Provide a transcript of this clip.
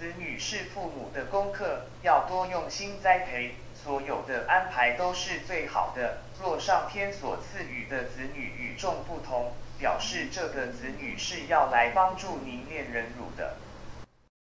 子女是父母的功课，要多用心栽培，所有的安排都是最好的。若上天所赐予的子女与众不同，表示这个子女是要来帮助您恋人如